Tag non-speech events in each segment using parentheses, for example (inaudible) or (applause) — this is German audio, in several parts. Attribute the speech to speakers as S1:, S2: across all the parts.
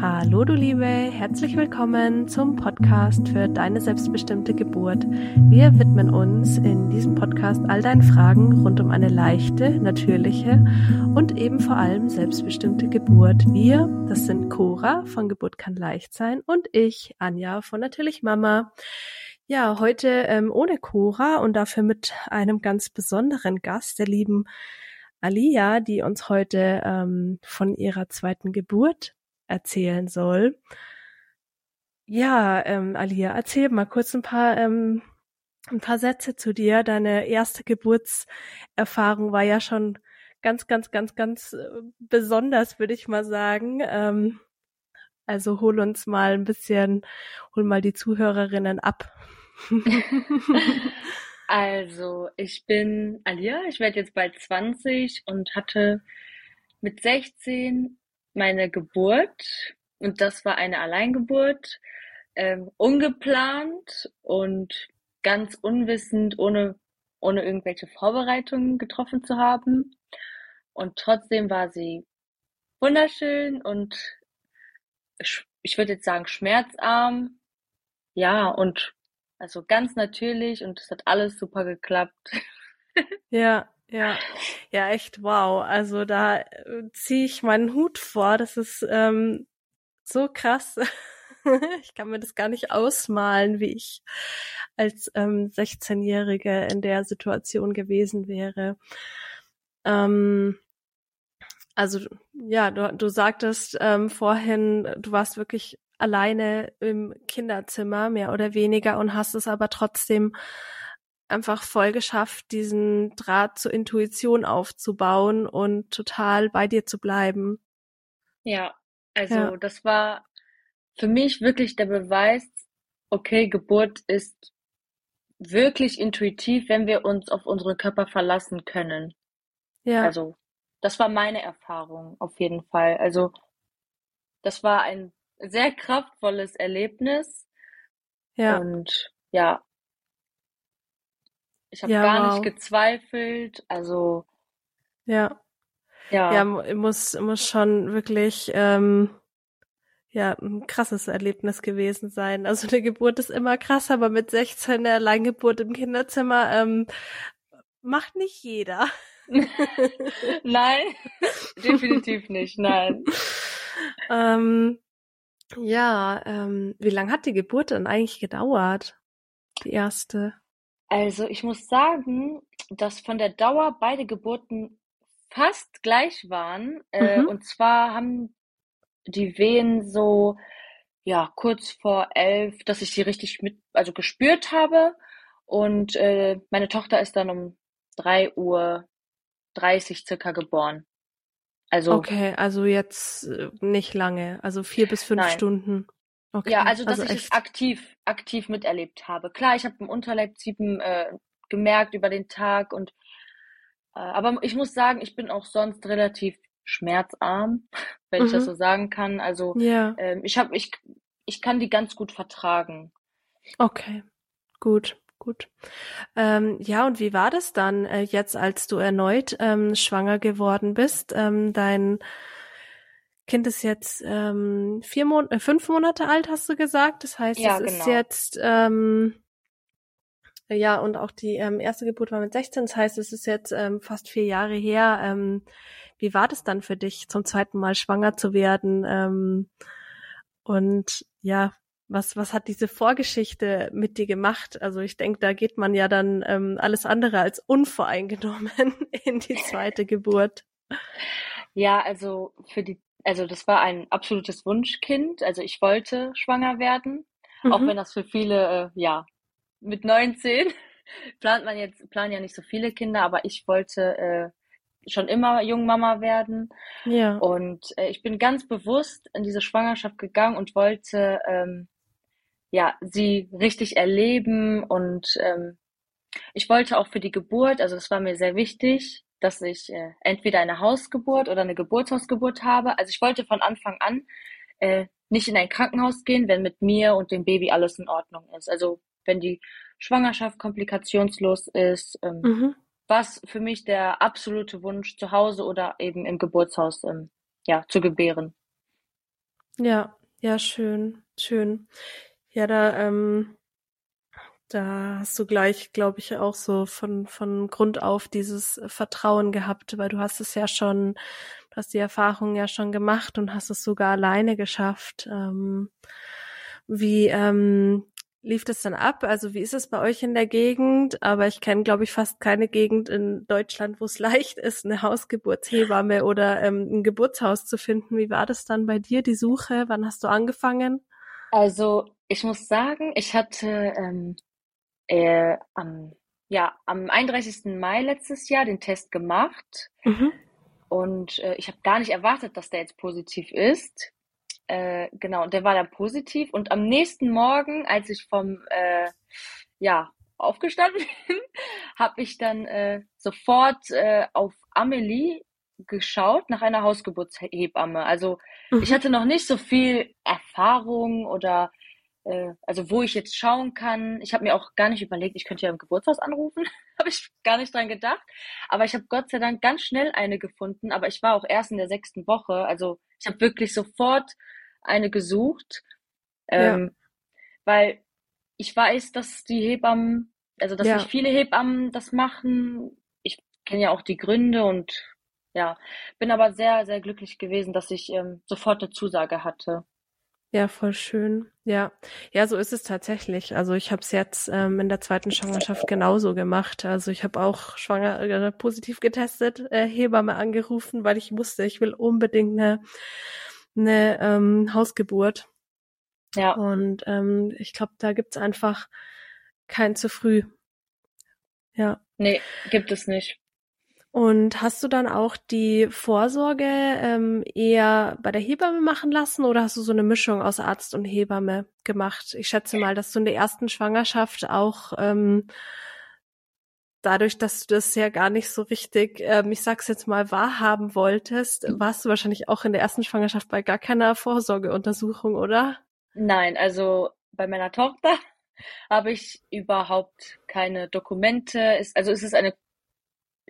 S1: Hallo du Liebe, herzlich willkommen zum Podcast für deine selbstbestimmte Geburt. Wir widmen uns in diesem Podcast all deinen Fragen rund um eine leichte, natürliche und eben vor allem selbstbestimmte Geburt. Wir, das sind Cora von Geburt kann leicht sein und ich, Anja von Natürlich Mama. Ja, heute ähm, ohne Cora und dafür mit einem ganz besonderen Gast, der lieben Alia, die uns heute ähm, von ihrer zweiten Geburt erzählen soll. Ja, ähm, Alia, erzähl mal kurz ein paar, ähm, ein paar Sätze zu dir. Deine erste Geburtserfahrung war ja schon ganz, ganz, ganz, ganz äh, besonders, würde ich mal sagen. Ähm, also hol uns mal ein bisschen, hol mal die Zuhörerinnen ab. (laughs)
S2: also, ich bin Alia, ich werde jetzt bald 20 und hatte mit 16 meine Geburt und das war eine Alleingeburt, ähm, ungeplant und ganz unwissend, ohne, ohne irgendwelche Vorbereitungen getroffen zu haben. Und trotzdem war sie wunderschön und ich würde jetzt sagen schmerzarm. Ja, und also ganz natürlich und es hat alles super geklappt. (laughs)
S1: Ja, ja, ja, echt wow. Also da äh, ziehe ich meinen Hut vor. Das ist ähm, so krass. (laughs) ich kann mir das gar nicht ausmalen, wie ich als ähm, 16-Jährige in der Situation gewesen wäre. Ähm, also ja, du, du sagtest ähm, vorhin, du warst wirklich alleine im Kinderzimmer, mehr oder weniger, und hast es aber trotzdem einfach voll geschafft, diesen Draht zur Intuition aufzubauen und total bei dir zu bleiben.
S2: Ja, also ja. das war für mich wirklich der Beweis, okay, Geburt ist wirklich intuitiv, wenn wir uns auf unseren Körper verlassen können. Ja. Also, das war meine Erfahrung auf jeden Fall. Also, das war ein sehr kraftvolles Erlebnis. Ja. Und ja, ich habe ja, gar wow. nicht gezweifelt. Also
S1: ja, ja, ja, muss muss schon wirklich ähm, ja ein krasses Erlebnis gewesen sein. Also eine Geburt ist immer krass, aber mit 16 eine Alleingeburt im Kinderzimmer ähm, macht nicht jeder. (laughs)
S2: nein, (laughs) definitiv nicht, nein.
S1: ähm, ja, ähm, wie lange hat die Geburt denn eigentlich gedauert? Die erste?
S2: Also ich muss sagen, dass von der Dauer beide Geburten fast gleich waren. Äh, mhm. Und zwar haben die Wehen so, ja, kurz vor elf, dass ich sie richtig mit, also gespürt habe. Und äh, meine Tochter ist dann um drei Uhr dreißig circa geboren.
S1: Also. Okay, also jetzt äh, nicht lange, also vier bis fünf nein. Stunden.
S2: Okay, Ja, also dass also ich es aktiv, aktiv miterlebt habe. Klar, ich habe im Unterleibziepen äh, gemerkt über den Tag und äh, aber ich muss sagen, ich bin auch sonst relativ schmerzarm, (laughs) wenn ich das mhm. so sagen kann. Also Ja. ähm, ich habe, ich, ich kann die ganz gut vertragen.
S1: Okay, gut, gut. Ähm, ja, und wie war das dann äh, jetzt, als du erneut ähm, schwanger geworden bist? Ähm, dein Kind ist jetzt ähm, vier Mon äh, fünf Monate alt, hast du gesagt. Das heißt, ja, es genau. ist jetzt ähm, ja und auch die ähm, erste Geburt war mit 16. Das heißt, es ist jetzt ähm, fast vier Jahre her. Ähm, wie war das dann für dich, zum zweiten Mal schwanger zu werden? Ähm, und ja, was was hat diese Vorgeschichte mit dir gemacht? Also ich denke, da geht man ja dann ähm, alles andere als unvoreingenommen (laughs) in die zweite Geburt.
S2: Ja, also für die also das war ein absolutes Wunschkind. Also ich wollte schwanger werden, mhm. auch wenn das für viele, äh, ja, mit 19 (laughs) plant man jetzt, planen ja nicht so viele Kinder, aber ich wollte äh, schon immer Jungmama werden. Ja. Und äh, ich bin ganz bewusst in diese Schwangerschaft gegangen und wollte ähm, ja sie richtig erleben und ähm, ich wollte auch für die Geburt, also das war mir sehr wichtig, dass ich äh, entweder eine Hausgeburt oder eine Geburtshausgeburt habe. Also ich wollte von Anfang an äh, nicht in ein Krankenhaus gehen, wenn mit mir und dem Baby alles in Ordnung ist. Also wenn die Schwangerschaft komplikationslos ist, ähm, mhm. was für mich der absolute Wunsch zu Hause oder eben im Geburtshaus ähm, ja zu gebären.
S1: Ja, ja, schön, schön. Ja, da, ähm, da hast du gleich, glaube ich, auch so von, von Grund auf dieses Vertrauen gehabt, weil du hast es ja schon, du hast die Erfahrung ja schon gemacht und hast es sogar alleine geschafft. Ähm, wie ähm, lief das dann ab? Also wie ist es bei euch in der Gegend? Aber ich kenne, glaube ich, fast keine Gegend in Deutschland, wo es (laughs) leicht ist, eine Hausgeburtshebamme oder ähm, ein Geburtshaus zu finden. Wie war das dann bei dir, die Suche? Wann hast du angefangen?
S2: Also ich muss sagen, ich hatte ähm, äh, am, ja, am 31. Mai letztes Jahr den Test gemacht.
S1: Mhm.
S2: Und äh, ich habe gar nicht erwartet, dass der jetzt positiv ist. Äh, genau, und der war dann positiv. Und am nächsten Morgen, als ich vom, äh, ja, aufgestanden (laughs) bin, habe ich dann äh, sofort äh, auf Amelie geschaut nach einer Hausgeburtshebamme. Also mhm. ich hatte noch nicht so viel Erfahrung oder äh, also wo ich jetzt schauen kann. Ich habe mir auch gar nicht überlegt, ich könnte ja im Geburtshaus anrufen, (laughs) habe ich gar nicht dran gedacht. Aber ich habe Gott sei Dank ganz schnell eine gefunden. Aber ich war auch erst in der sechsten Woche, also ich habe wirklich sofort eine gesucht, ähm, ja. weil ich weiß, dass die Hebammen, also dass ja. nicht viele Hebammen das machen. Ich kenne ja auch die Gründe und ja, bin aber sehr, sehr glücklich gewesen, dass ich ähm, sofort eine Zusage hatte.
S1: Ja, voll schön. Ja, ja, so ist es tatsächlich. Also ich habe es jetzt ähm, in der zweiten Schwangerschaft genauso gemacht. Also ich habe auch schwanger äh, positiv getestet, äh, Hebamme angerufen, weil ich wusste, ich will unbedingt eine, eine ähm, Hausgeburt.
S2: Ja.
S1: Und ähm, ich glaube, da gibt's einfach kein zu früh. Ja.
S2: Nee, gibt es nicht.
S1: Und hast du dann auch die Vorsorge ähm, eher bei der Hebamme machen lassen oder hast du so eine Mischung aus Arzt und Hebamme gemacht? Ich schätze mal, dass du in der ersten Schwangerschaft auch ähm, dadurch, dass du das ja gar nicht so richtig, ähm, ich sag's jetzt mal, wahrhaben wolltest, warst du wahrscheinlich auch in der ersten Schwangerschaft bei gar keiner Vorsorgeuntersuchung, oder?
S2: Nein, also bei meiner Tochter (laughs) habe ich überhaupt keine Dokumente. also es ist eine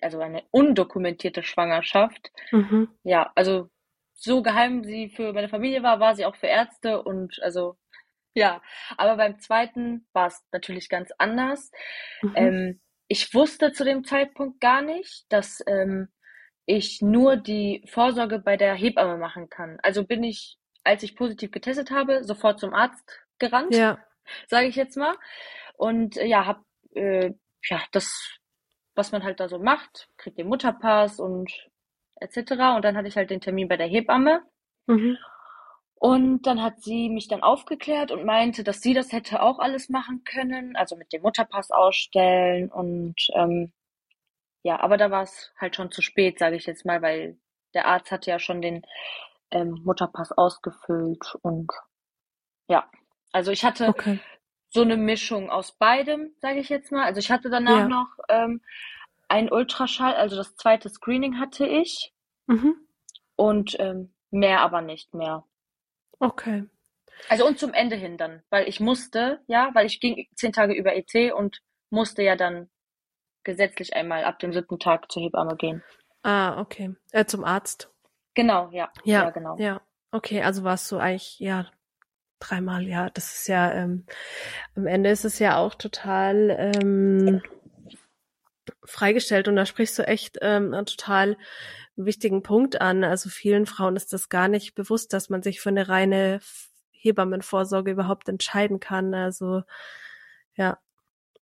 S2: also eine undokumentierte Schwangerschaft.
S1: Mhm.
S2: Ja, also so geheim sie für meine Familie war, war sie auch für Ärzte und also ja, aber beim zweiten war es natürlich ganz anders. Mhm. Ähm, ich wusste zu dem Zeitpunkt gar nicht, dass ähm, ich nur die Vorsorge bei der Hebamme machen kann. Also bin ich, als ich positiv getestet habe, sofort zum Arzt gerannt,
S1: ja.
S2: sage ich jetzt mal. Und äh, ja, habe äh, ja das was man halt da so macht, kriegt den Mutterpass und etc. Und dann hatte ich halt den Termin bei der Hebamme.
S1: Mhm.
S2: Und dann hat sie mich dann aufgeklärt und meinte, dass sie das hätte auch alles machen können, also mit dem Mutterpass ausstellen und ähm, ja, aber da war es halt schon zu spät, sage ich jetzt mal, weil der Arzt hatte ja schon den ähm, Mutterpass ausgefüllt und ja, also ich hatte okay so eine Mischung aus beidem, sage ich jetzt mal. Also ich hatte danach ja. noch ähm, ein Ultraschall, also das zweite Screening hatte ich.
S1: Mhm.
S2: Und ähm, mehr aber nicht mehr.
S1: Okay.
S2: Also und zum Ende hin dann, weil ich musste, ja, weil ich ging zehn Tage über ET und musste ja dann gesetzlich einmal ab dem siebten Tag zur Hebamme gehen.
S1: Ah, okay. Äh, zum Arzt.
S2: Genau, ja.
S1: Ja, ja genau. Ja. Okay, also warst du eigentlich, ja, dreimal, ja. Das ist ja, ähm, am Ende ist es ja auch total ähm, freigestellt und da sprichst du echt ähm, einen total wichtigen Punkt an. Also vielen Frauen ist das gar nicht bewusst, dass man sich für eine reine Hebammenvorsorge überhaupt entscheiden kann. Also ja.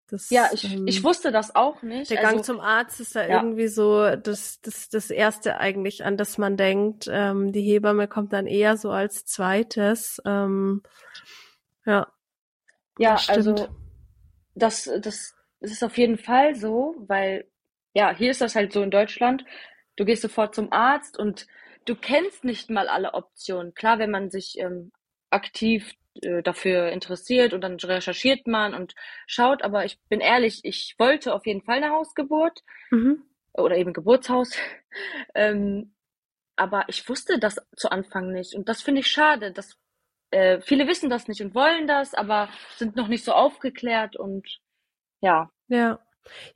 S2: Das, ja, ich, ähm, ich wusste das auch nicht.
S1: Der Gang also, zum Arzt ist da ja. irgendwie so das, das, das Erste eigentlich, an das man denkt. Ähm, die Hebamme kommt dann eher so als zweites. Ähm, ja.
S2: Ja, das also das, das, das ist auf jeden Fall so, weil ja, hier ist das halt so in Deutschland. Du gehst sofort zum Arzt und du kennst nicht mal alle Optionen. Klar, wenn man sich ähm, aktiv äh, dafür interessiert und dann recherchiert man und schaut. Aber ich bin ehrlich, ich wollte auf jeden Fall eine Hausgeburt
S1: mhm.
S2: oder eben Geburtshaus. (laughs) ähm, aber ich wusste das zu Anfang nicht. Und das finde ich schade. Dass, äh, viele wissen das nicht und wollen das, aber sind noch nicht so aufgeklärt und ja.
S1: Ja.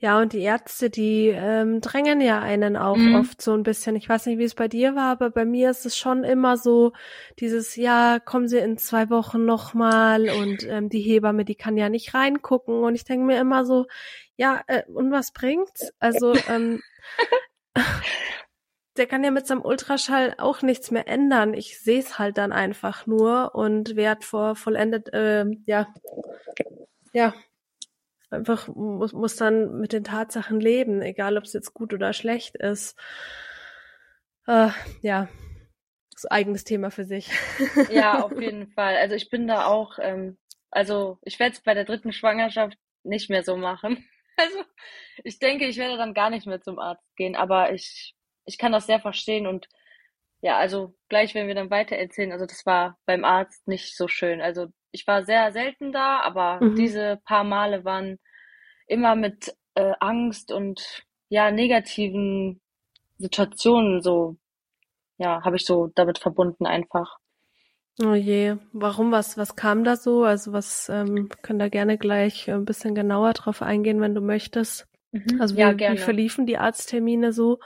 S1: Ja, und die Ärzte, die ähm, drängen ja einen auch
S2: Mhm.
S1: oft so ein bisschen. Ich weiß nicht, wie es bei dir war, aber bei mir ist es schon immer so, dieses, ja, kommen Sie in zwei Wochen nochmal und ähm, die Hebamme, die kann ja nicht reingucken. Und ich denke mir immer so, ja, äh, und was bringt's? Also, ähm, (laughs) der kann ja mit seinem Ultraschall auch nichts mehr ändern. Ich sehe es halt dann einfach nur und werd vor vollendet, ähm, ja, ja, einfach muss, muss dann mit den Tatsachen leben, egal ob es jetzt gut oder schlecht ist. Äh, ja, das eigenes Thema für sich. (laughs)
S2: Ja, auf jeden Fall. Also ich bin da auch, ähm, also ich werde es bei der dritten Schwangerschaft nicht mehr so machen. (laughs) Also ich denke, ich werde dann gar nicht mehr zum Arzt gehen, aber ich, ich kann das sehr verstehen und ja, also gleich, wenn wir dann weiter erzählen, also das war beim Arzt nicht so schön. Also ich war sehr selten da, aber
S1: Mhm.
S2: diese paar Male waren immer mit äh, Angst und ja, negativen Situationen so, ja, habe ich so damit verbunden einfach.
S1: Oh je, warum, was, was kam da so? Also was, ähm, können da gerne gleich ein bisschen genauer drauf eingehen, wenn du möchtest.
S2: Mhm.
S1: Also
S2: Ja,
S1: wie, wie
S2: gerne.
S1: verliefen die Arzttermine so?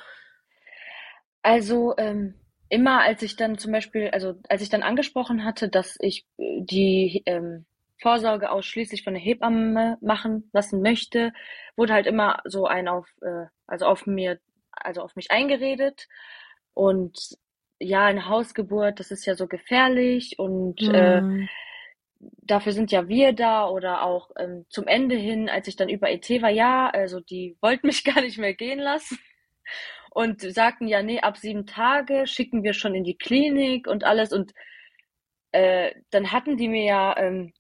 S2: Also ähm, immer als ich dann zum Beispiel, also als ich dann angesprochen hatte, dass ich äh, die ähm, Vorsorge ausschließlich von der Hebamme machen lassen möchte, wurde halt immer so ein auf, äh, also auf mir, also auf mich eingeredet. Und ja, eine Hausgeburt, das ist ja so gefährlich und äh,
S1: Hm.
S2: dafür sind ja wir da oder auch ähm, zum Ende hin, als ich dann über ET war, ja, also die wollten mich (laughs) gar nicht mehr gehen lassen und sagten ja, nee, ab sieben Tage schicken wir schon in die Klinik und alles und äh, dann hatten die mir ja, ähm,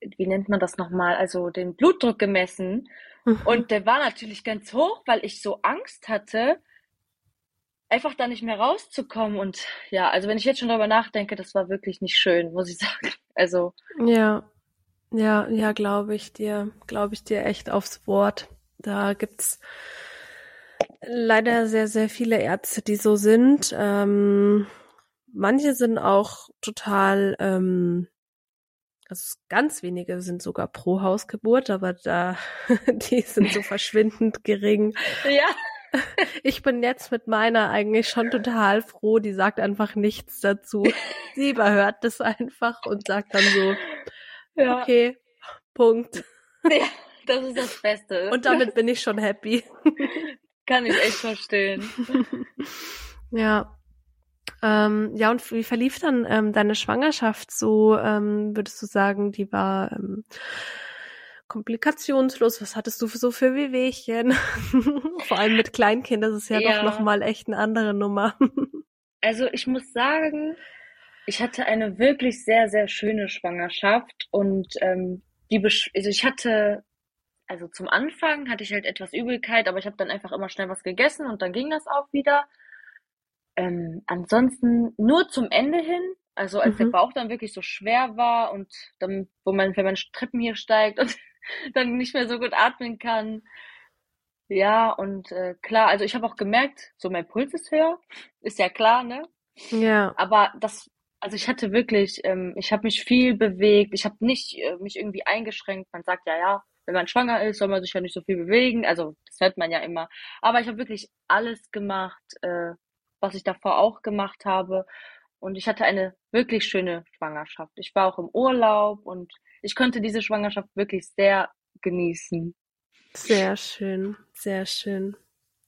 S2: wie nennt man das nochmal, also den Blutdruck gemessen
S1: Mhm.
S2: und der war natürlich ganz hoch, weil ich so Angst hatte, einfach da nicht mehr rauszukommen und ja, also wenn ich jetzt schon darüber nachdenke, das war wirklich nicht schön, muss ich (laughs) sagen. Also
S1: Ja, ja, ja, glaube ich dir, glaube ich dir echt aufs Wort. Da gibt's leider sehr, sehr viele Ärzte, die so sind. Ähm, manche sind auch total, ähm, also ganz wenige sind sogar pro Hausgeburt, aber da, (laughs) die sind so verschwindend gering.
S2: ja,
S1: Ich bin jetzt mit meiner eigentlich schon total froh. Die sagt einfach nichts dazu. (laughs) Sie überhört das einfach und sagt dann so,
S2: ja,
S1: okay, Punkt.
S2: ja, das ist das Beste.
S1: Und damit bin ich schon happy. (laughs)
S2: Kann ich echt verstehen. (laughs)
S1: Ja. Ähm, ja, und wie verlief dann ähm, deine Schwangerschaft so? Ähm, würdest du sagen, die war ähm, komplikationslos? Was hattest du für, so für Wehwehchen? (laughs) Vor allem mit Kleinkind, das ist ja,
S2: Ja.
S1: doch nochmal echt eine andere Nummer. (laughs)
S2: Also ich muss sagen, ich hatte eine wirklich sehr, sehr schöne Schwangerschaft und ähm, die, Besch also ich hatte, also zum Anfang hatte ich halt etwas Übelkeit, aber ich habe dann einfach immer schnell was gegessen und dann ging das auch wieder. Ähm, ansonsten nur zum Ende hin, also als der
S1: Mhm.
S2: Bauch dann wirklich so schwer war und dann, wo man, wenn man Treppen hier steigt und (laughs) dann nicht mehr so gut atmen kann. Ja, und äh, klar, also ich habe auch gemerkt, so mein Puls ist höher, ist ja klar, ne?
S1: Ja.
S2: Aber das, also ich hatte wirklich, ähm, ich habe mich viel bewegt, ich habe nicht äh, mich irgendwie eingeschränkt. Man sagt ja, ja, wenn man schwanger ist, soll man sich ja nicht so viel bewegen. Also das hört man ja immer. Aber ich habe wirklich alles gemacht, äh, was ich davor auch gemacht habe. Und ich hatte eine wirklich schöne Schwangerschaft. Ich war auch im Urlaub und ich konnte diese Schwangerschaft wirklich sehr genießen.
S1: Sehr schön, sehr schön.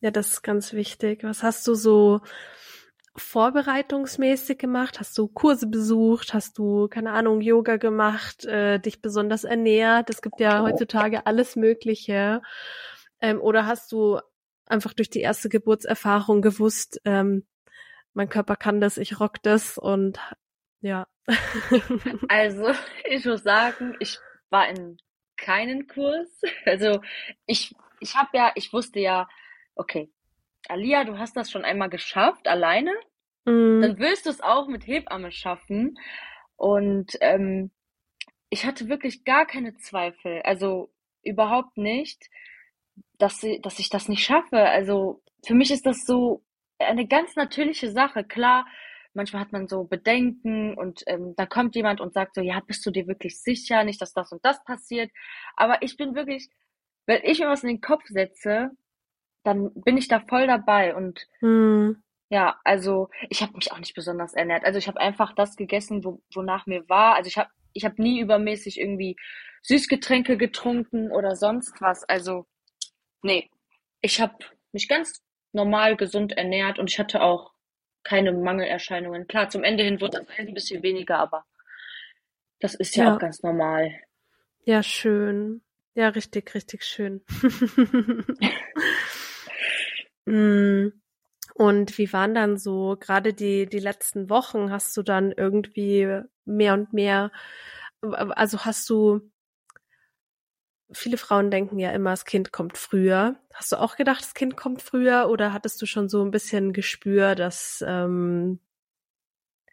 S1: Ja, das ist ganz wichtig. Was hast du so vorbereitungsmäßig gemacht? Hast du Kurse besucht? Hast du, keine Ahnung, Yoga gemacht, äh, dich besonders ernährt? Es gibt ja heutzutage alles Mögliche. Ähm, oder hast du einfach durch die erste Geburtserfahrung gewusst, ähm, mein Körper kann das, ich rock das und ja. (laughs)
S2: Also, ich muss sagen, ich war in keinen Kurs. Also, ich, ich habe ja, ich wusste ja, okay, Alia, du hast das schon einmal geschafft, alleine,
S1: Mm,
S2: dann willst du es auch mit Hebamme schaffen. Und ähm, ich hatte wirklich gar keine Zweifel, also überhaupt nicht, dass, sie, dass ich das nicht schaffe. Also für mich ist das so eine ganz natürliche Sache. Klar, manchmal hat man so Bedenken und ähm, dann kommt jemand und sagt so, ja, bist du dir wirklich sicher, nicht, dass das und das passiert. Aber ich bin wirklich wenn ich mir was in den Kopf setze, dann bin ich da voll dabei und
S1: Mhm.
S2: ja, also ich habe mich auch nicht besonders ernährt. Also ich habe einfach das gegessen, wo, wonach mir war. Also ich habe ich hab nie übermäßig irgendwie Süßgetränke getrunken oder sonst was. Also nee, ich habe mich ganz normal gesund ernährt und ich hatte auch keine Mangelerscheinungen. Klar, zum Ende hin wurde das ein bisschen weniger, aber das ist ja,
S1: Ja.
S2: auch ganz normal.
S1: Ja, schön. Ja, richtig, richtig schön. (laughs) Mm. Und wie waren dann so gerade die, die letzten Wochen? Hast du dann irgendwie mehr und mehr, also hast du, viele Frauen denken ja immer, das Kind kommt früher. Hast du auch gedacht, das Kind kommt früher oder hattest du schon so ein bisschen Gespür, dass ähm,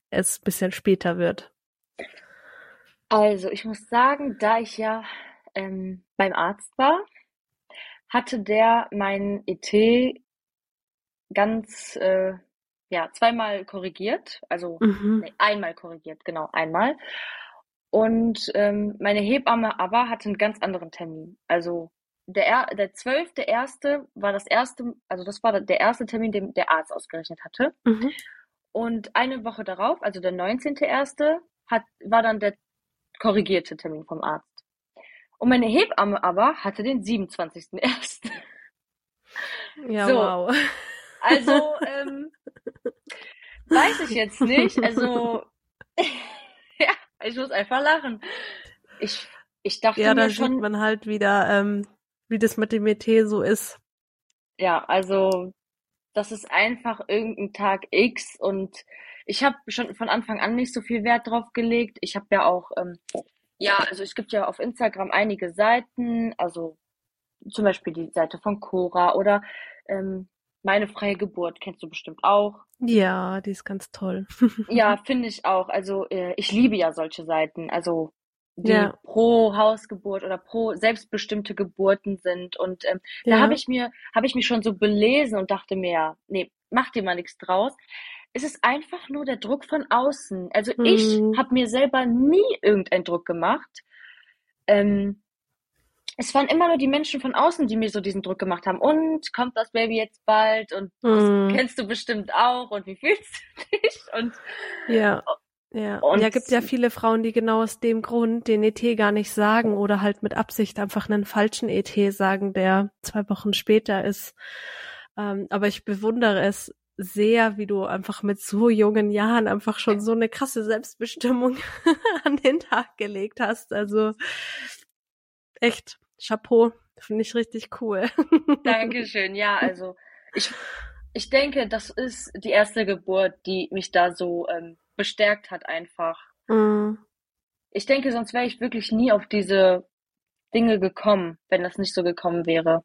S1: es ein bisschen später wird?
S2: Also ich muss sagen, da ich ja ähm, beim Arzt war, hatte der mein ET ganz, äh, ja, zweimal korrigiert, also
S1: Mhm.
S2: nee, einmal korrigiert, genau, einmal. Und ähm, meine Hebamme aber hatte einen ganz anderen Termin. Also der, er der zwölfte erste war das erste, also das war der erste Termin, den der Arzt ausgerechnet hatte.
S1: Mhm.
S2: Und eine Woche darauf, also der neunzehnte erste, hat, war dann der korrigierte Termin vom Arzt. Und meine Hebamme aber hatte den 27.01.
S1: Ja,
S2: So.
S1: wow.
S2: Also, ähm, weiß ich jetzt nicht. Also, (laughs) ja, ich muss einfach lachen. Ich, ich dachte
S1: Ja, da
S2: mir
S1: sieht
S2: schon,
S1: man halt wieder, ähm, wie das mit dem ET so ist.
S2: ja, also, das ist einfach irgendein Tag X und ich habe schon von Anfang an nicht so viel Wert drauf gelegt. Ich habe ja auch, ähm, ja, also es gibt ja auf Instagram einige Seiten, also zum Beispiel die Seite von Cora oder ähm, Meine freie Geburt, kennst du bestimmt auch.
S1: Ja, die ist ganz toll. (laughs)
S2: Ja, finde ich auch. Also äh, ich liebe ja solche Seiten, also die
S1: Ja.
S2: pro Hausgeburt oder pro selbstbestimmte Geburten sind. Und ähm, da
S1: Ja.
S2: habe ich mir, habe ich mich schon so belesen und dachte mir, ja, nee, mach dir mal nichts draus. Es ist einfach nur der Druck von außen. Also ich
S1: Mhm.
S2: habe mir selber nie irgendeinen Druck gemacht. Ähm, es waren immer nur die Menschen von außen, die mir so diesen Druck gemacht haben. Und kommt das Baby jetzt bald? Und das
S1: Mhm.
S2: kennst du bestimmt auch. Und wie fühlst du dich? Und
S1: Ja. Ja.
S2: Und-
S1: ja, gibt ja viele Frauen, die genau aus dem Grund den ET gar nicht sagen oder halt mit Absicht einfach einen falschen ET sagen, der zwei Wochen später ist. Ähm, aber ich bewundere es sehr, wie du einfach mit so jungen Jahren einfach schon so eine krasse Selbstbestimmung (laughs) an den Tag gelegt hast. Also echt, Chapeau, finde ich richtig cool. (laughs)
S2: Dankeschön. Ja, also ich, ich denke, das ist die erste Geburt, die mich da so ähm, bestärkt hat einfach.
S1: Mm,
S2: Ich denke, sonst wäre ich wirklich nie auf diese Dinge gekommen, wenn das nicht so gekommen wäre.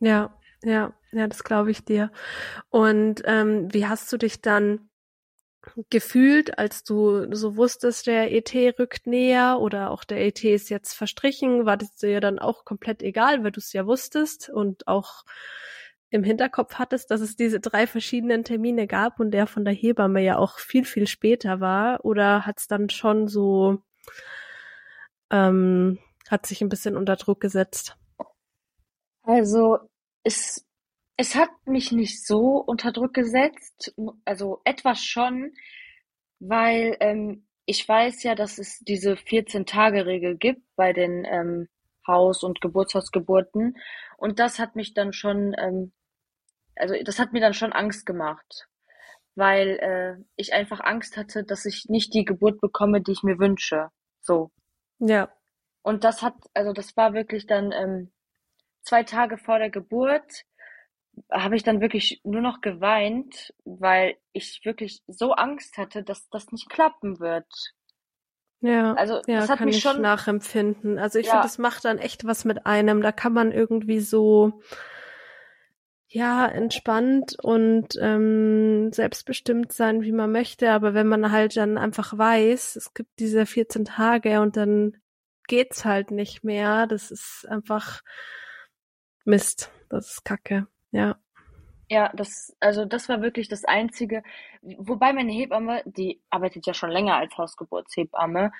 S1: Ja, ja, ja, das glaube ich dir. Und ähm, wie hast du dich dann gefühlt, als du so wusstest, der ET rückt näher oder auch der ET ist jetzt verstrichen? War das dir dann auch komplett egal, weil du es ja wusstest und auch im Hinterkopf hattest, dass es diese drei verschiedenen Termine gab und der von der Hebamme ja auch viel, viel später war? Oder hat es dann schon so, ähm, hat sich ein bisschen unter Druck gesetzt?
S2: Also es, es hat mich nicht so unter Druck gesetzt, also etwas schon, weil ähm, ich weiß ja, dass es diese 14-Tage-Regel gibt bei den ähm, Haus- und Geburtshausgeburten und das hat mich dann schon, ähm, also das hat mir dann schon Angst gemacht, weil äh, ich einfach Angst hatte, dass ich nicht die Geburt bekomme, die ich mir wünsche. So.
S1: Ja,
S2: Und das hat, also das war wirklich dann ähm, zwei Tage vor der Geburt, habe ich dann wirklich nur noch geweint, weil ich wirklich so Angst hatte, dass das nicht klappen wird.
S1: Ja,
S2: Also
S1: ja,
S2: das hat
S1: kann
S2: mich
S1: ich
S2: schon,
S1: nachempfinden. Also ich
S2: Ja.
S1: finde, das macht dann echt was mit einem. Da kann man irgendwie so, ja, entspannt und ähm, selbstbestimmt sein, wie man möchte. Aber wenn man halt dann einfach weiß, es gibt diese 14 Tage und dann geht's halt nicht mehr, das ist einfach Mist. Das ist Kacke. Ja.
S2: ja, das, also das war wirklich das Einzige. Wobei meine Hebamme, die arbeitet ja schon länger als Hausgeburtshebamme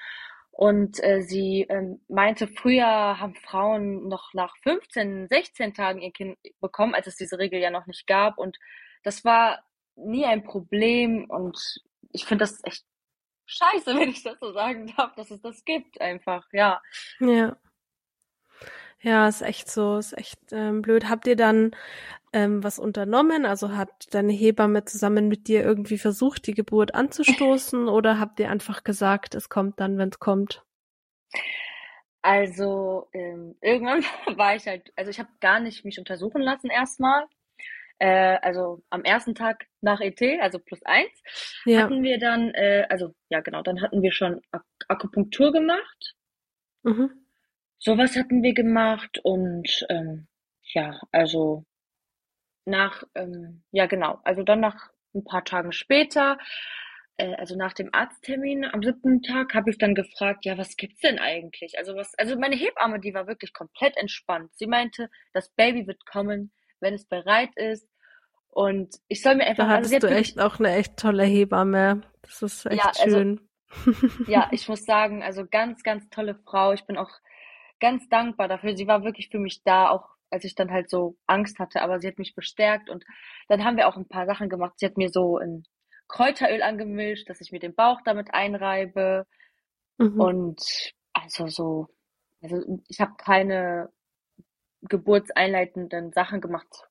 S2: Und äh, sie ähm, meinte, früher haben Frauen noch nach 15, 16 Tagen ihr Kind bekommen, als es diese Regel ja noch nicht gab. Und das war nie ein Problem. Und ich finde das echt scheiße, (laughs) wenn ich das so sagen darf, dass es das gibt, einfach, ja.
S1: Ja. Ja, ist echt so, ist echt ähm, blöd. Habt ihr dann ähm, was unternommen? Also hat deine Hebamme zusammen mit dir irgendwie versucht, die Geburt anzustoßen (laughs) oder habt ihr einfach gesagt, es kommt dann, wenn es kommt?
S2: Also ähm, irgendwann (laughs) war ich halt, also ich habe gar nicht mich untersuchen lassen erstmal. Äh, also am ersten Tag nach ET, also plus eins, ja. hatten wir dann, äh, also ja genau, dann hatten wir schon Ak Akupunktur gemacht. Mhm. Sowas hatten wir gemacht und ähm, ja, also nach, ähm, ja genau, also dann nach ein paar Tagen später, äh, also nach dem Arzttermin am siebten Tag, habe ich dann gefragt, ja, was gibt's denn eigentlich? Also was, also meine Hebamme, die war wirklich komplett entspannt. Sie meinte, das Baby wird kommen, wenn es bereit ist. Und ich soll mir einfach.
S1: Da hattest also du echt auch eine echt tolle Hebamme. Das ist echt ja, also, schön.
S2: ja, (laughs) ich muss sagen, also ganz, ganz tolle Frau. Ich bin auch ganz dankbar dafür. Sie war wirklich für mich da, auch als ich dann halt so Angst hatte, aber sie hat mich bestärkt und dann haben wir auch ein paar Sachen gemacht. Sie hat mir so ein Kräuteröl angemischt, dass ich mir den Bauch damit einreibe mhm. und also so, also ich habe keine geburtseinleitenden Sachen gemacht.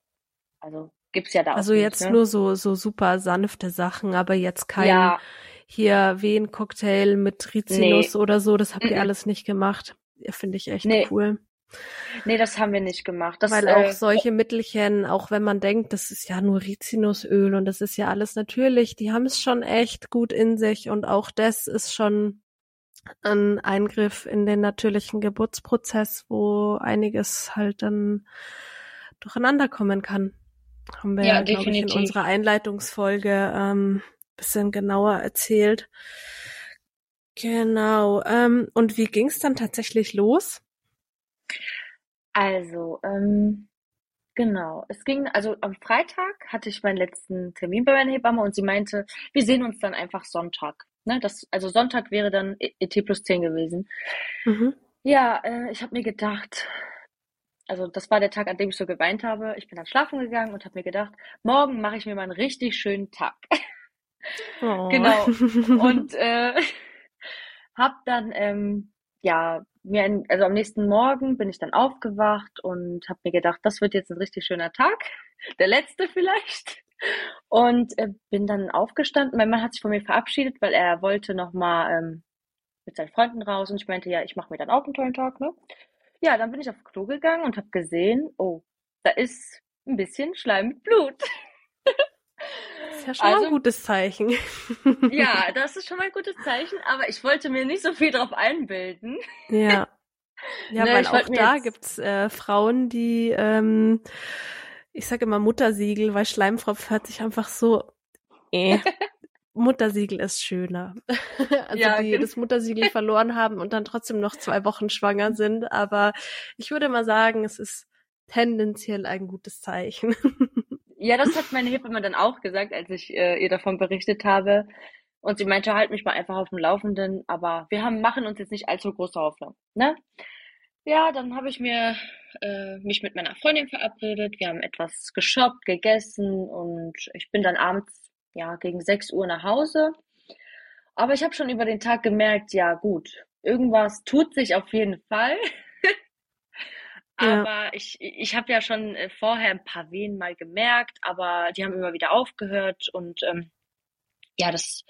S2: Also gibt's ja da
S1: Also
S2: nicht,
S1: jetzt
S2: ne?
S1: nur so so super sanfte Sachen, aber jetzt kein ja. hier Wehen-Cocktail mit Rizinus nee. oder so, das habt ihr alles nicht gemacht. Finde ich echt nee. cool.
S2: Nee, das haben wir nicht gemacht. Das,
S1: Weil auch äh, solche Mittelchen, auch wenn man denkt, das ist ja nur Rizinusöl und das ist ja alles natürlich, die haben es schon echt gut in sich und auch das ist schon ein Eingriff in den natürlichen Geburtsprozess, wo einiges halt dann durcheinander kommen kann. Haben wir ja, glaube ich, in unserer Einleitungsfolge ähm, bisschen genauer erzählt. Genau. Ähm, und wie ging es dann tatsächlich los?
S2: Also, ähm, genau. Es ging, also am Freitag hatte ich meinen letzten Termin bei meiner Hebamme und sie meinte, wir sehen uns dann einfach Sonntag. Ne, das, also Sonntag wäre dann ET e plus 10 gewesen. Mhm. Ja, äh, ich habe mir gedacht, also das war der Tag, an dem ich so geweint habe. Ich bin dann schlafen gegangen und habe mir gedacht, morgen mache ich mir mal einen richtig schönen Tag. Oh. (laughs) Genau. (laughs) Und äh, hab dann, ähm, ja, mir, ein, also am nächsten Morgen bin ich dann aufgewacht und habe mir gedacht, das wird jetzt ein richtig schöner Tag, (laughs) der letzte vielleicht. Und äh, bin dann aufgestanden. Mein Mann hat sich von mir verabschiedet, weil er wollte noch mal ähm, mit seinen Freunden raus und ich meinte, ja, ich mache mir dann auch einen tollen Tag, ne? Ja, dann bin ich auf Klo gegangen und habe gesehen, oh, da ist ein bisschen Schleim mit Blut. (laughs)
S1: Das ist ja schon also, mal ein gutes Zeichen. (laughs)
S2: Ja, (laughs) das ist schon mal ein gutes Zeichen, aber ich wollte mir nicht so viel drauf einbilden.
S1: Ja. (laughs) Ja, ne, weil auch da gibt's äh, Frauen, die, ähm, ich sage immer Muttersiegel, weil Schleimfropf hört sich einfach so, äh. Muttersiegel ist schöner. also ja, die genau. das Muttersiegel verloren haben und dann trotzdem noch zwei Wochen schwanger sind. Aber ich würde mal sagen, es ist tendenziell ein gutes Zeichen.
S2: Ja, das hat meine Hebamme dann auch gesagt, als ich äh, ihr davon berichtet habe. Und sie meinte, halt mich mal einfach auf dem Laufenden, aber wir haben, machen uns jetzt nicht allzu große Hoffnung, ne? Ja, dann habe ich mir äh, mich mit meiner Freundin verabredet. Wir haben etwas geshoppt, gegessen und ich bin dann abends ja gegen 6 Uhr nach Hause. Aber ich habe schon über den Tag gemerkt, ja gut, irgendwas tut sich auf jeden Fall. Ja. Aber ich, ich habe ja schon äh, vorher ein paar Wehen mal gemerkt, aber die haben immer wieder aufgehört und ähm, ja, das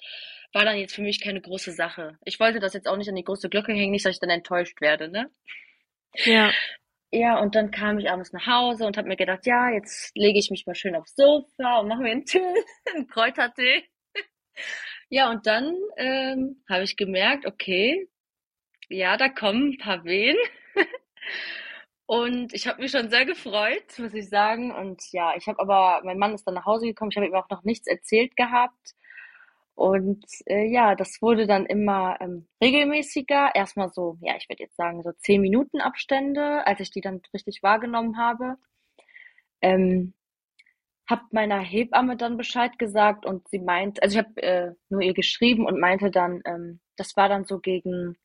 S2: war dann jetzt für mich keine große Sache. Ich wollte das jetzt auch nicht an die große Glocke hängen, nicht, dass ich dann enttäuscht werde, ne?
S1: Ja.
S2: Ja, und dann kam ich abends nach Hause und habe mir gedacht, ja, jetzt lege ich mich mal schön aufs Sofa und mache mir einen Tee, (laughs) einen Kräutertee. ja, und dann ähm, habe ich gemerkt, okay, ja, da kommen ein paar Wehen. (laughs) Und ich habe mich schon sehr gefreut, muss ich sagen. Und ja, ich habe aber, mein Mann ist dann nach Hause gekommen, ich habe ihm auch noch nichts erzählt gehabt. Und äh, ja, das wurde dann immer ähm, regelmäßiger. Erstmal so, ja, ich würde jetzt sagen, so zehn Minuten Abstände, als ich die dann richtig wahrgenommen habe. Ähm, hab meiner Hebamme dann Bescheid gesagt und sie meint, also ich habe äh, nur ihr geschrieben und meinte dann, ähm, das war dann so gegen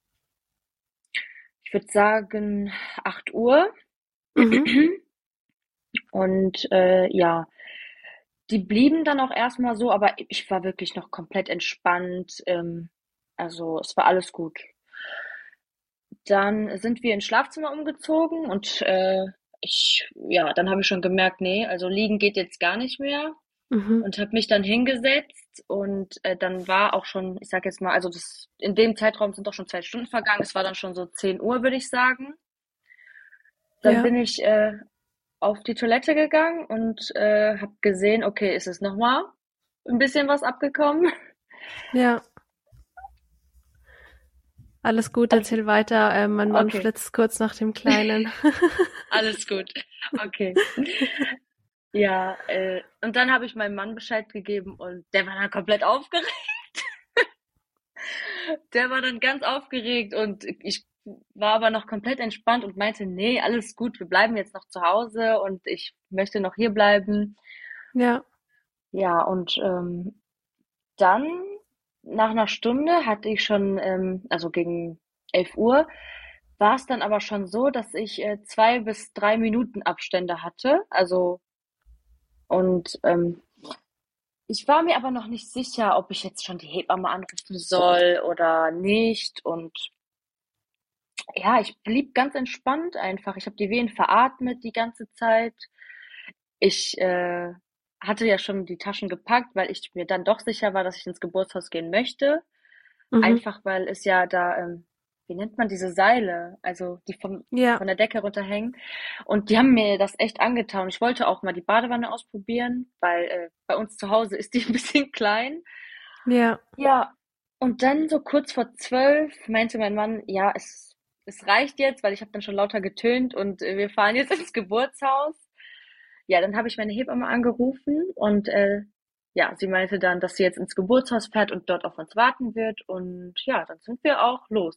S2: ich würde sagen, 8 Uhr.
S1: Mhm. (clears throat)
S2: Und äh, ja, die blieben dann auch erstmal so, aber ich war wirklich noch komplett entspannt. Ähm, also es war alles gut. Dann sind wir ins Schlafzimmer umgezogen und äh, ich, ja, dann habe ich schon gemerkt, nee, also liegen geht jetzt gar nicht mehr
S1: Mhm.
S2: und habe mich dann hingesetzt und äh, dann war auch schon, ich sag jetzt mal, also das in dem Zeitraum sind doch schon zwei Stunden vergangen. Es war dann schon so 10 Uhr, würde ich sagen. Dann
S1: Ja,
S2: bin ich äh, auf die Toilette gegangen und äh, habe gesehen, okay, ist es nochmal ein bisschen was abgekommen?
S1: ja. Alles gut, erzähl weiter. Äh, mein Mann
S2: okay,
S1: flitzt kurz nach dem Kleinen. (laughs)
S2: alles gut. (laughs) Okay. Ja, äh, und dann habe ich meinem Mann Bescheid gegeben und der war dann komplett aufgeregt. (laughs) Der war dann ganz aufgeregt und ich war aber noch komplett entspannt und meinte, nee, alles gut, wir bleiben jetzt noch zu Hause und ich möchte noch hier bleiben.
S1: Ja.
S2: Ja, und ähm, dann nach einer Stunde hatte ich schon, ähm, also gegen 11 Uhr, war es dann aber schon so, dass ich äh, zwei bis drei Minuten Abstände hatte. Also, und ähm, ich war mir aber noch nicht sicher, ob ich jetzt schon die Hebamme anrufen soll oder nicht. Und ja, ich blieb ganz entspannt einfach. Ich habe die Wehen veratmet die ganze Zeit. Ich äh, hatte ja schon die Taschen gepackt, weil ich mir dann doch sicher war, dass ich ins Geburtshaus gehen möchte.
S1: Mhm.
S2: Einfach weil es ja da, ähm, wie nennt man diese Seile, also die vom,
S1: Ja.
S2: von der Decke runterhängen. Und die haben mir das echt angetan. Ich wollte auch mal die Badewanne ausprobieren, weil äh, bei uns zu Hause ist die (laughs) ein bisschen klein.
S1: Ja.
S2: Ja, und dann so kurz vor zwölf meinte mein Mann, ja, es, es reicht jetzt, weil ich habe dann schon lauter getönt und äh, wir fahren jetzt (laughs) ins Geburtshaus. Ja, dann habe ich meine Hebamme angerufen und äh, ja, sie meinte dann, dass sie jetzt ins Geburtshaus fährt und dort auf uns warten wird. Und ja, dann sind wir auch los.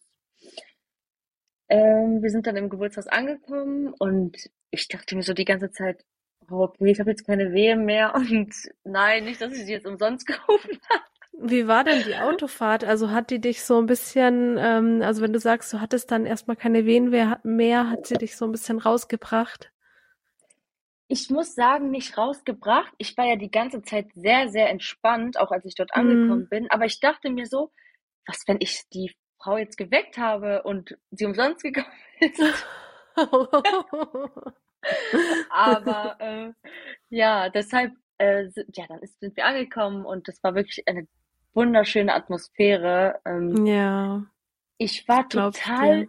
S2: Ähm, wir sind dann im Geburtshaus angekommen und ich dachte mir so die ganze Zeit, oh, okay, ich habe jetzt keine Wehen mehr (laughs) und nein, nicht, dass ich sie jetzt umsonst (laughs) gerufen habe.
S1: Wie war denn die Autofahrt? Also hat die dich so ein bisschen, ähm, also wenn du sagst, du hattest dann erstmal keine Wehen mehr, hat sie dich so ein bisschen rausgebracht?
S2: Ich muss sagen, nicht rausgebracht. Ich war ja die ganze Zeit sehr, sehr entspannt, auch als ich dort
S1: Mhm.
S2: angekommen bin. Aber ich dachte mir so, was, wenn ich die Frau jetzt geweckt habe und sie umsonst gekommen (laughs) ist? Aber äh, ja, deshalb, äh, ja, dann ist, sind wir angekommen und das war wirklich eine wunderschöne Atmosphäre. Ähm,
S1: Ja,
S2: ich war
S1: ich dir.
S2: total,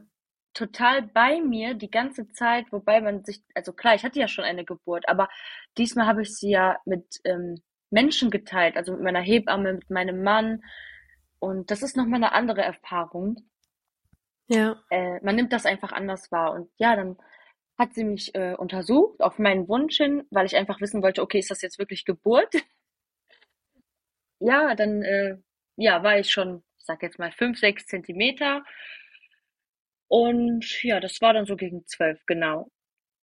S2: total bei mir die ganze Zeit, wobei man sich, also klar, ich hatte ja schon eine Geburt, aber diesmal habe ich sie ja mit ähm, Menschen geteilt, also mit meiner Hebamme, mit meinem Mann. Und das ist nochmal eine andere Erfahrung.
S1: Ja.
S2: Äh, man nimmt das einfach anders wahr. Und ja, dann hat sie mich äh, untersucht auf meinen Wunsch hin, weil ich einfach wissen wollte, okay, ist das jetzt wirklich Geburt? (laughs) Ja, dann äh, ja, war ich schon, ich sag jetzt mal, fünf, sechs Zentimeter. Und ja, das war dann so gegen zwölf, genau.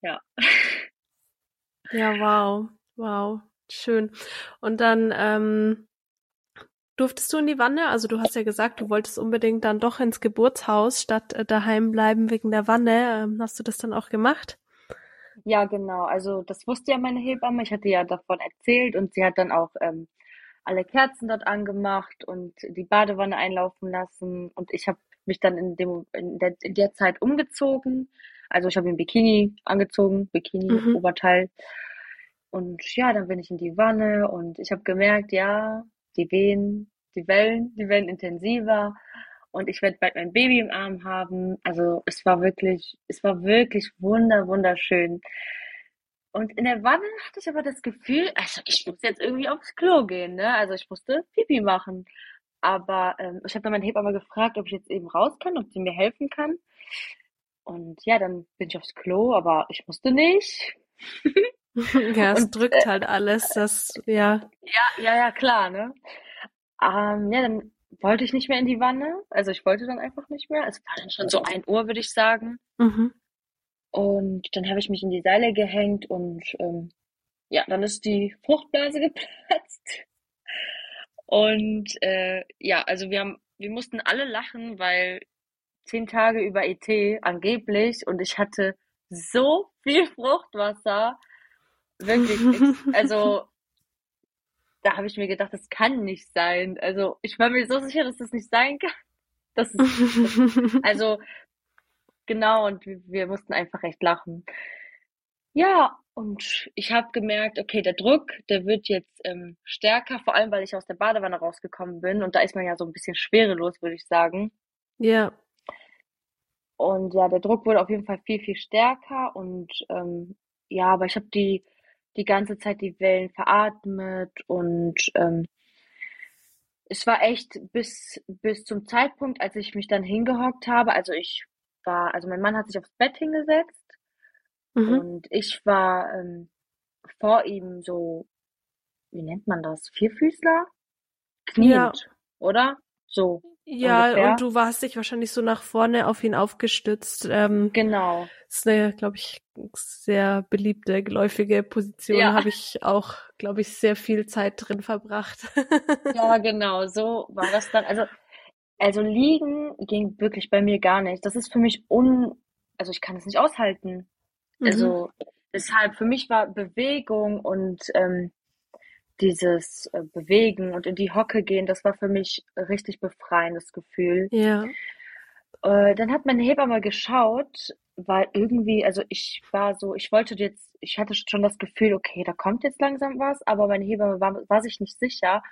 S2: Ja. (laughs)
S1: Ja, wow. Wow. Schön. Und dann ähm, durftest du in die Wanne? Also du hast ja gesagt, du wolltest unbedingt dann doch ins Geburtshaus statt äh, daheim bleiben wegen der Wanne. Ähm, hast du das dann auch gemacht?
S2: Ja, genau. Also das wusste ja meine Hebamme. Ich hatte ja davon erzählt und sie hat dann auch ähm, alle Kerzen dort angemacht und die Badewanne einlaufen lassen. Und ich habe mich dann in dem, in der, in der Zeit umgezogen. Also ich habe ein Bikini angezogen, Bikini,
S1: Mhm.
S2: Oberteil. Und ja, dann bin ich in die Wanne und ich habe gemerkt, ja, die Wehen, die Wellen, die werden intensiver und ich werde bald mein Baby im Arm haben. Also es war wirklich, es war wirklich wunder, wunderschön. Und in der Wanne hatte ich aber das Gefühl, also ich muss jetzt irgendwie aufs Klo gehen, ne? Also ich musste Pipi machen. Aber ähm, ich habe dann meine Hebamme gefragt, ob ich jetzt eben raus kann, ob sie mir helfen kann. Und ja, dann bin ich aufs Klo, aber ich musste nicht. (laughs) (laughs)
S1: Ja, es
S2: Und äh,
S1: drückt halt alles, das, ja.
S2: ja, ja, ja, klar, ne? Ähm, ja, dann wollte ich nicht mehr in die Wanne. Also ich wollte dann einfach nicht mehr. Es war dann schon so ein Uhr, würde ich sagen.
S1: Mhm.
S2: Und dann habe ich mich in die Seile gehängt und ähm, ja, dann ist die Fruchtblase (laughs) geplatzt. Und äh, ja, also wir haben, wir mussten alle lachen, weil zehn Tage über ET, angeblich, und ich hatte so viel Fruchtwasser. Wirklich, (laughs) also da habe ich mir gedacht, das kann nicht sein. Also ich war mir so sicher, dass das nicht sein kann. Das ist, (laughs) also genau, und wir, wir mussten einfach echt lachen. Ja, und ich habe gemerkt, okay, der Druck, der wird jetzt ähm, stärker, vor allem weil ich aus der Badewanne rausgekommen bin. Und da ist man ja so ein bisschen schwerelos, würde ich sagen.
S1: Ja.
S2: Und ja, der Druck wurde auf jeden Fall viel, viel stärker. Und ähm, ja, aber ich habe die, die ganze Zeit die Wellen veratmet und ähm, es war echt bis, bis zum Zeitpunkt, als ich mich dann hingehockt habe. Also ich war, also mein Mann hat sich aufs Bett hingesetzt Mhm. Und ich war ähm, vor ihm so, wie nennt man das? Vierfüßler? Kniend, ja. oder? So.
S1: Ja, ungefähr. und du warst dich wahrscheinlich so nach vorne auf ihn aufgestützt. Ähm,
S2: genau.
S1: Das ist eine, glaube ich, sehr beliebte, geläufige Position. Ja. Habe ich auch, glaube ich, sehr viel Zeit drin verbracht. (laughs)
S2: ja, genau. So war das dann. Also, also liegen ging wirklich bei mir gar nicht. Das ist für mich un, also ich kann es nicht aushalten. Mhm. Also deshalb für mich war Bewegung und ähm, dieses äh, Bewegen und in die Hocke gehen, das war für mich richtig befreiendes Gefühl.
S1: Ja.
S2: Äh, dann hat meine Hebamme geschaut, weil irgendwie, also ich war so, ich wollte jetzt, ich hatte schon das Gefühl, okay, da kommt jetzt langsam was, aber meine Hebamme war, war sich nicht sicher.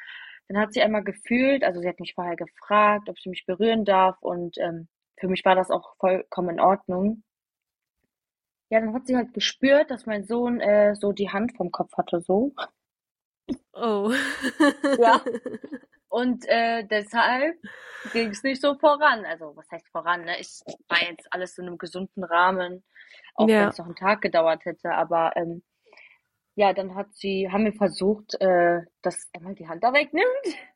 S2: Dann hat sie einmal gefühlt, also sie hat mich vorher gefragt, ob sie mich berühren darf und ähm, für mich war das auch vollkommen in Ordnung. Ja, dann hat sie halt gespürt, dass mein Sohn äh, so die Hand vom Kopf hatte, so.
S1: Oh.
S2: Ja. (laughs) Und äh, deshalb ging es nicht so voran. Also, was heißt voran? Ne? Ich war jetzt alles in einem gesunden Rahmen, auch ja. wenn es noch einen Tag gedauert hätte. Aber ähm, ja, dann hat sie, haben wir versucht, äh, dass Emma die Hand da wegnimmt.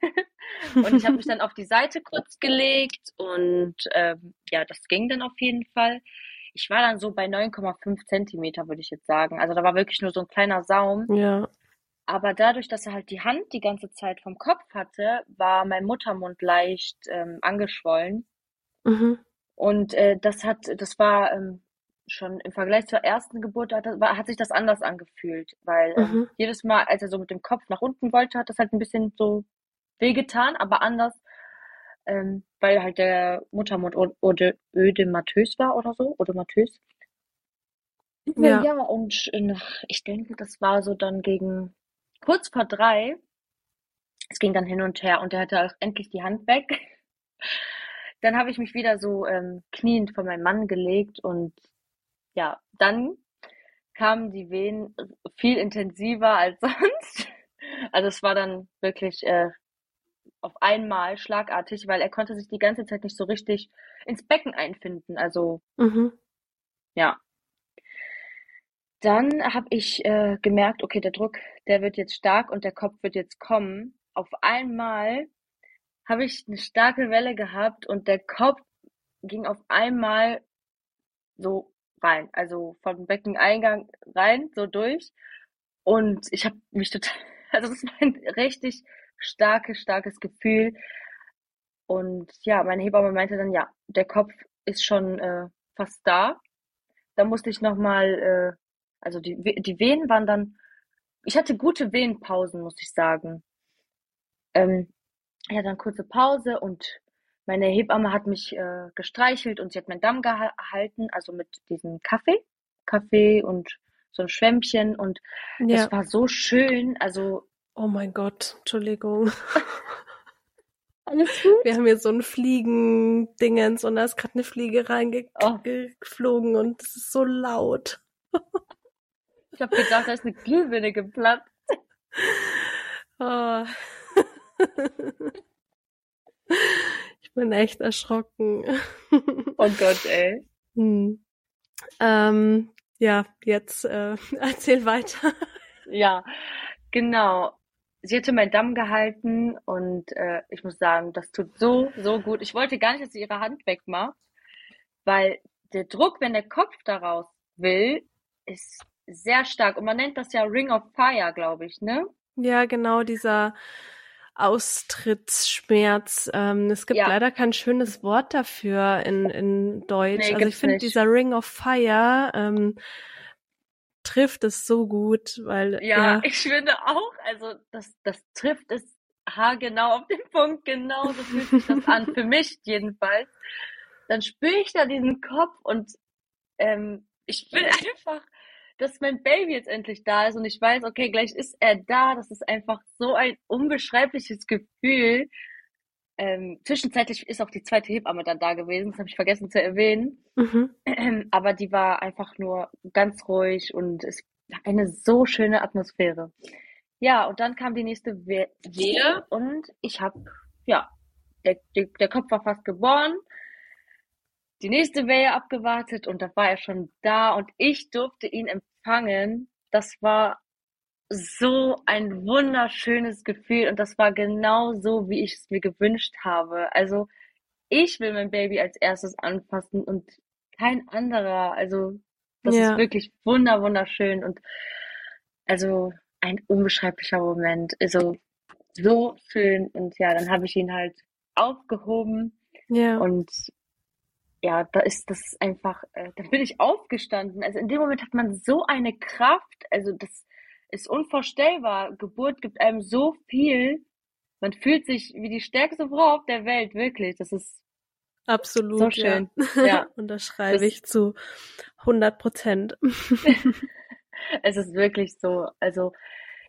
S2: (laughs) und ich habe mich dann auf die Seite kurz gelegt und ähm, ja, das ging dann auf jeden Fall. Ich war dann so bei 9,5 Zentimeter, würde ich jetzt sagen. Also da war wirklich nur so ein kleiner Saum.
S1: Ja.
S2: Aber dadurch, dass er halt die Hand die ganze Zeit vom Kopf hatte, war mein Muttermund leicht ähm, angeschwollen.
S1: Mhm.
S2: Und äh, das hat, das war ähm, schon im Vergleich zur ersten Geburt, hat, war, hat sich das anders angefühlt. Weil ähm, mhm. jedes Mal, als er so mit dem Kopf nach unten wollte, hat das halt ein bisschen so wehgetan, aber anders ähm, weil halt der Muttermund oder ödematös war oder so, ödematös. Ja. ja, und ich denke, das war so dann gegen kurz vor drei. Es ging dann hin und her und er hatte auch endlich die Hand weg. (laughs) Dann habe ich mich wieder so ähm, kniend vor meinen Mann gelegt und ja, dann kamen die Wehen viel intensiver als (laughs) sonst. Also es war dann wirklich äh, auf einmal schlagartig, weil er konnte sich die ganze Zeit nicht so richtig ins Becken einfinden. Also
S1: mhm.
S2: ja. Dann habe ich äh, gemerkt, okay, der Druck, der wird jetzt stark und der Kopf wird jetzt kommen. Auf einmal habe ich eine starke Welle gehabt und der Kopf ging auf einmal so rein, also vom Beckeneingang rein, so durch. Und ich habe mich total, (laughs) also das war ein richtig starkes, starkes Gefühl. Und ja, meine Hebamme meinte dann, ja, der Kopf ist schon äh, fast da. Da musste ich nochmal, äh, also die, die Wehen waren dann, ich hatte gute Wehenpausen, muss ich sagen. Ähm, ja, dann kurze Pause und meine Hebamme hat mich äh, gestreichelt und sie hat meinen Damm gehalten, also mit diesem Kaffee, Kaffee und so ein Schwämmchen und ja. es war so schön, also
S1: Oh mein Gott, Entschuldigung. (laughs)
S2: Alles gut?
S1: Wir haben hier so ein Fliegendingens und da ist gerade eine Fliege reingeflogen oh. und es ist so laut. (laughs)
S2: ich habe gedacht, da ist eine Glühbirne geplatzt.
S1: Oh. (laughs) ich bin echt erschrocken.
S2: Oh Gott, ey.
S1: Hm. Ähm, ja, jetzt äh, (laughs) erzähl weiter.
S2: Ja, genau sie hatte meinen Damm gehalten und äh, ich muss sagen, das tut so, so gut. Ich wollte gar nicht, dass sie ihre Hand wegmacht, weil der Druck, wenn der Kopf daraus will, ist sehr stark. Und man nennt das ja Ring of Fire, glaube ich, ne?
S1: Ja, genau, dieser Austrittsschmerz. Ähm, es gibt
S2: Ja,
S1: leider kein schönes Wort dafür in, in Deutsch.
S2: nee,
S1: Also ich finde, dieser Ring of Fire ähm, trifft es so gut, weil
S2: Ja,
S1: ja.
S2: ich finde auch, also das, das trifft es haargenau auf den Punkt, genau so fühlt sich das an, für mich jedenfalls. Dann spüre ich da diesen Kopf und ähm, ich will (laughs) einfach, dass mein Baby jetzt endlich da ist und ich weiß, okay, gleich ist er da. Das ist einfach so ein unbeschreibliches Gefühl. Ähm, zwischenzeitlich ist auch die zweite Hebamme dann da gewesen, das habe ich vergessen zu erwähnen.
S1: Mhm.
S2: Aber die war einfach nur ganz ruhig und es war eine so schöne Atmosphäre. Ja, und dann kam die nächste We Wehe und ich habe, ja, der, der, der Kopf war fast geboren, die nächste Wehe abgewartet und da war er schon da und ich durfte ihn empfangen. Das war so ein wunderschönes Gefühl und das war genau so, wie ich es mir gewünscht habe. Also ich will mein Baby als erstes anfassen und kein anderer. Also das ist
S1: Ja.
S2: wirklich wunder, wunderschön und also ein unbeschreiblicher Moment. Also so schön und ja, dann habe ich ihn halt aufgehoben
S1: Ja.
S2: und ja, da ist das einfach, äh, da bin ich aufgestanden. Also in dem Moment hat man so eine Kraft, also das ist unvorstellbar. Geburt gibt einem so viel. Man fühlt sich wie die stärkste Frau auf der Welt, wirklich. Das ist so
S1: Absolut, ja.
S2: schön. (laughs) Ja,
S1: Unterschreibe
S2: das,
S1: ich zu 100 Prozent. (laughs) (laughs)
S2: es ist wirklich so. Also,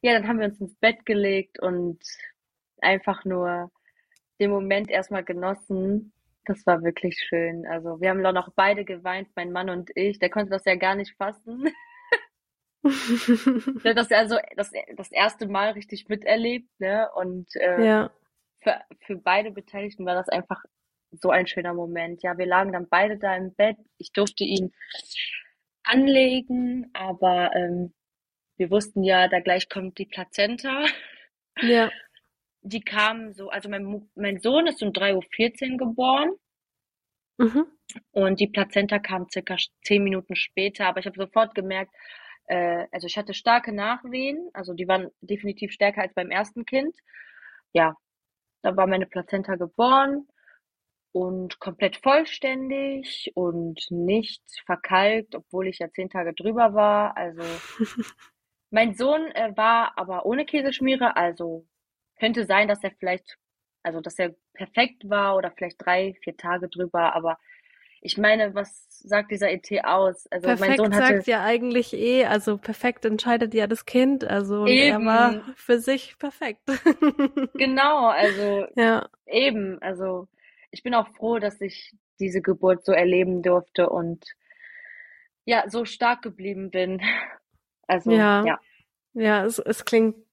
S2: ja, dann haben wir uns ins Bett gelegt und einfach nur den Moment erstmal genossen. Das war wirklich schön. Also, wir haben dann auch beide geweint, mein Mann und ich. Der konnte das ja gar nicht fassen. (laughs) Das ja also das, das erste Mal richtig miterlebt, ne? Und äh,
S1: Ja,
S2: für, für beide Beteiligten war das einfach so ein schöner Moment. Ja, wir lagen dann beide da im Bett. Ich durfte ihn anlegen, aber ähm, wir wussten ja, da gleich kommt die Plazenta.
S1: ja.
S2: Die kam so, also mein, mein Sohn ist um 3.14 Uhr geboren
S1: Mhm.
S2: und die Plazenta kam circa zehn Minuten später, aber ich habe sofort gemerkt, äh, also ich hatte starke Nachwehen, also die waren definitiv stärker als beim ersten Kind. Ja, da war meine Plazenta geboren und komplett vollständig und nicht verkalkt, obwohl ich ja zehn Tage drüber war. Also (laughs) mein Sohn äh, war aber ohne Käseschmiere, also könnte sein, dass er vielleicht, also dass er perfekt war oder vielleicht drei, vier Tage drüber, aber ich meine, was sagt dieser ET aus? Also mein
S1: Perfekt
S2: Sohn
S1: sagt
S2: hatte
S1: ja eigentlich eh, also perfekt entscheidet ja das Kind, also und er war
S2: eben,
S1: für sich perfekt. (laughs)
S2: genau, also
S1: Ja,
S2: eben, also ich bin auch froh, dass ich diese Geburt so erleben durfte und ja, so stark geblieben bin. Also
S1: ja,
S2: ja.
S1: ja, es, es klingt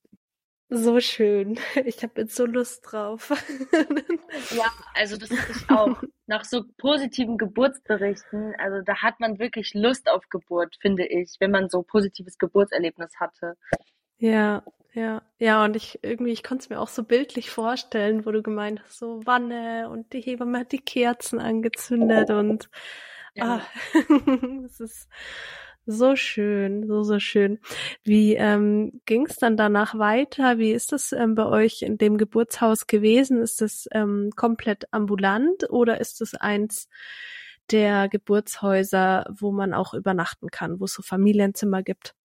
S1: so schön. (laughs) Ich habe jetzt so Lust drauf. (laughs)
S2: Ja, also das hatte ich auch. Nach so positiven Geburtsberichten, also da hat man wirklich Lust auf Geburt, finde ich, wenn man so positives Geburtserlebnis hatte.
S1: Ja, ja, ja, und ich irgendwie, ich konnte es mir auch so bildlich vorstellen, wo du gemeint hast, so Wanne und die Hebamme hat die Kerzen angezündet und ah, (laughs)
S2: Ja.
S1: es ist so schön, so, so schön. Wie ähm, ging es dann danach weiter? Wie ist das ähm, bei euch in dem Geburtshaus gewesen? Ist das ähm, komplett ambulant oder ist es eins der Geburtshäuser, wo man auch übernachten kann, wo es so Familienzimmer gibt?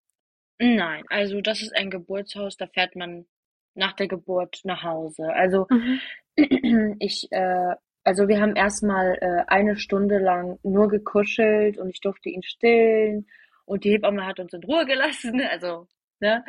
S2: Nein, also das ist ein Geburtshaus, da fährt man nach der Geburt nach Hause. Also
S1: Mhm. (clears throat)
S2: ich, äh, also wir haben erstmal äh, eine Stunde lang nur gekuschelt und ich durfte ihn stillen und die Hebamme hat uns in Ruhe gelassen. (laughs) Also, ne?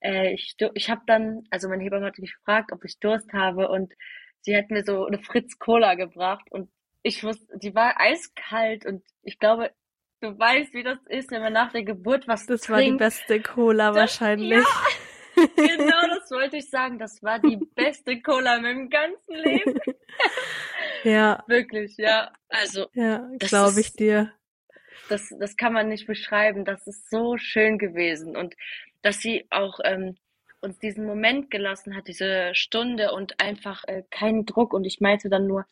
S2: Äh, ich ich habe dann, also meine Hebamme hat mich gefragt, ob ich Durst habe und sie hat mir so eine Fritz Cola gebracht und ich wusste, die war eiskalt und ich glaube, du weißt, wie das ist, wenn man nach der Geburt was
S1: Das war die
S2: trinkt.
S1: beste Cola
S2: Das,
S1: wahrscheinlich.
S2: ja, genau, das wollte ich sagen. Das war die (laughs) beste Cola in meinem ganzen Leben. (laughs)
S1: Ja,
S2: Wirklich, ja. Also,
S1: ja, glaube ich dir.
S2: Das, das kann man nicht beschreiben. Das ist so schön gewesen. Und dass sie auch ähm, uns diesen Moment gelassen hat, diese Stunde und einfach äh, keinen Druck. Und ich meinte dann nur,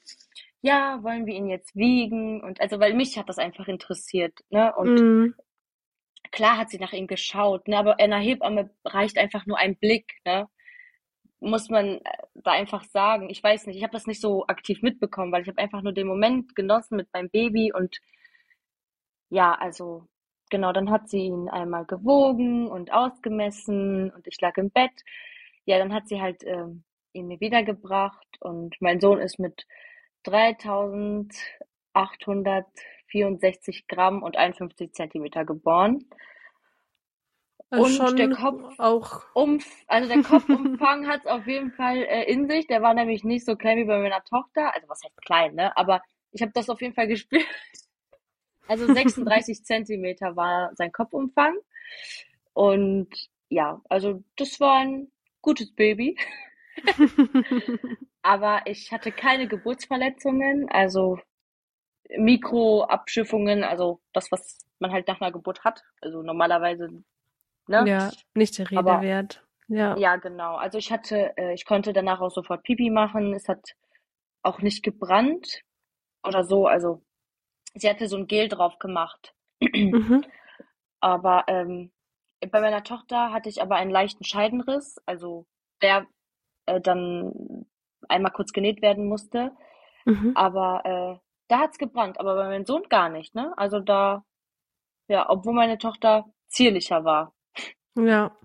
S2: ja, wollen wir ihn jetzt wiegen? Und also, weil mich hat das einfach interessiert, ne? Und
S1: Mm,
S2: klar hat sie nach ihm geschaut, ne? Aber einer Hebamme reicht einfach nur ein Blick, ne? Muss man, äh, da einfach sagen? Ich weiß nicht, ich habe das nicht so aktiv mitbekommen, weil ich habe einfach nur den Moment genossen mit meinem Baby und ja, also genau, dann hat sie ihn einmal gewogen und ausgemessen und ich lag im Bett. Ja, dann hat sie halt ähm, ihn mir wiedergebracht und mein Sohn ist mit 3864 Gramm und 51 Zentimeter geboren.
S1: Also
S2: Und der Kopf,
S1: auch.
S2: Umf also der Kopfumfang (laughs) hat es auf jeden Fall äh, in sich. Der war nämlich nicht so klein wie bei meiner Tochter. Also was heißt klein, ne? Aber ich habe das auf jeden Fall (laughs) gespürt. Also 36 (laughs) Zentimeter war sein Kopfumfang. Und ja, also das war ein gutes Baby. (laughs) Aber ich hatte keine Geburtsverletzungen, also Mikroabschiffungen, also das, was man halt nach einer Geburt hat. Also normalerweise, ne?
S1: Ja, nicht der Rede
S2: Aber
S1: wert. Ja.
S2: ja, genau. Also ich hatte, äh, ich konnte danach auch sofort Pipi machen. Es hat auch nicht gebrannt oder so. Also sie hatte so ein Gel drauf gemacht.
S1: Mhm.
S2: Aber ähm, bei meiner Tochter hatte ich aber einen leichten Scheidenriss, also der äh, dann einmal kurz genäht werden musste.
S1: Mhm.
S2: Aber äh, da hat's gebrannt, aber bei meinem Sohn gar nicht, ne? Also da, ja, obwohl meine Tochter zierlicher war.
S1: Ja.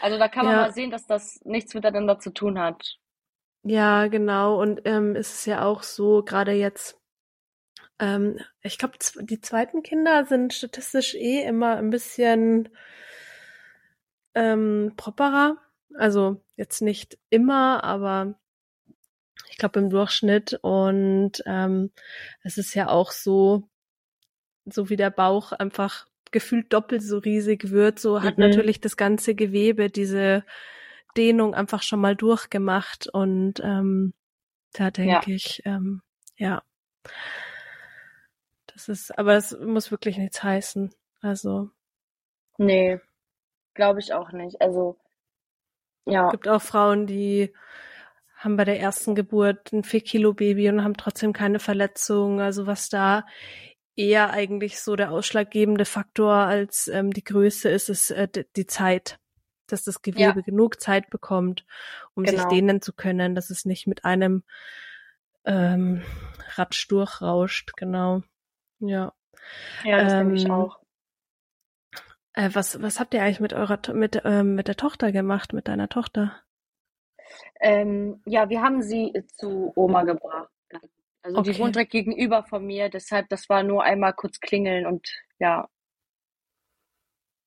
S2: Also da kann man
S1: Ja.
S2: mal sehen, dass das nichts miteinander zu tun hat.
S1: Ja, genau. Und ähm, es ist ja auch so, gerade jetzt, ähm, ich glaube, die zweiten Kinder sind statistisch eh immer ein bisschen ähm, properer. Also jetzt nicht immer, aber ich glaube im Durchschnitt. Und ähm, es ist ja auch so, so wie der Bauch einfach gefühlt doppelt so riesig wird, so hat
S2: Mhm.
S1: natürlich das ganze Gewebe diese Dehnung einfach schon mal durchgemacht. Und ähm, da
S2: Ja,
S1: denke ich, ähm, ja, das ist, aber es muss wirklich nichts heißen. Also
S2: nee, glaube ich auch nicht. Also, ja,
S1: gibt auch Frauen, die haben bei der ersten Geburt ein 4 Kilo Baby und haben trotzdem keine Verletzung. Also was da eher eigentlich so der ausschlaggebende Faktor als ähm, die Größe ist, ist äh, die Zeit, dass das
S2: ja,
S1: Gewebe genug Zeit bekommt, um sich
S2: genau.
S1: dehnen zu können, dass es nicht mit einem ähm, Ratsch durchrauscht. Genau. Ja.
S2: Ja, das denke ich
S1: Ähm,
S2: auch.
S1: äh, was was habt ihr eigentlich mit eurer mit ähm, mit der Tochter gemacht, mit deiner Tochter?
S2: Ähm, ja, wir haben sie zu Oma gebracht. Also die
S1: Okay.
S2: wohnt direkt gegenüber von mir, deshalb, das war nur einmal kurz klingeln und ja,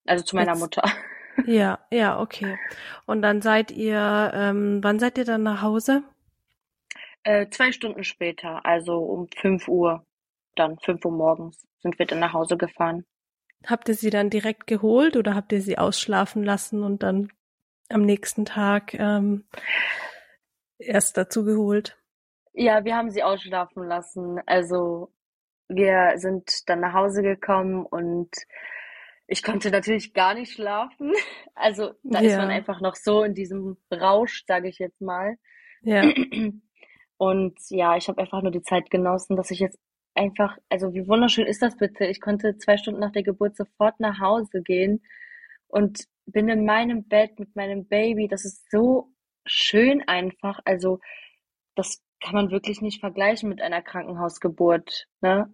S2: also zu meiner
S1: Jetzt
S2: Mutter. (laughs)
S1: Ja, ja, okay. Und dann seid ihr, ähm, wann seid ihr dann nach Hause?
S2: Äh, zwei Stunden später, also um 5 Uhr, dann 5 Uhr morgens, sind wir dann nach Hause gefahren.
S1: Habt ihr sie dann direkt geholt oder habt ihr sie ausschlafen lassen und dann am nächsten Tag ähm, erst dazu geholt?
S2: Ja, wir haben sie ausschlafen lassen. Also wir sind dann nach Hause gekommen und ich konnte natürlich gar nicht schlafen. (laughs) Also da ist man
S1: Ja,
S2: einfach noch so in diesem Rausch, sage ich jetzt mal.
S1: ja, (clears throat)
S2: Und ja, ich habe einfach nur die Zeit genossen, dass ich jetzt einfach, also wie wunderschön ist das bitte? Ich konnte zwei Stunden nach der Geburt sofort nach Hause gehen und bin in meinem Bett mit meinem Baby. Das ist so schön einfach. Also das kann man wirklich nicht vergleichen mit einer Krankenhausgeburt, ne?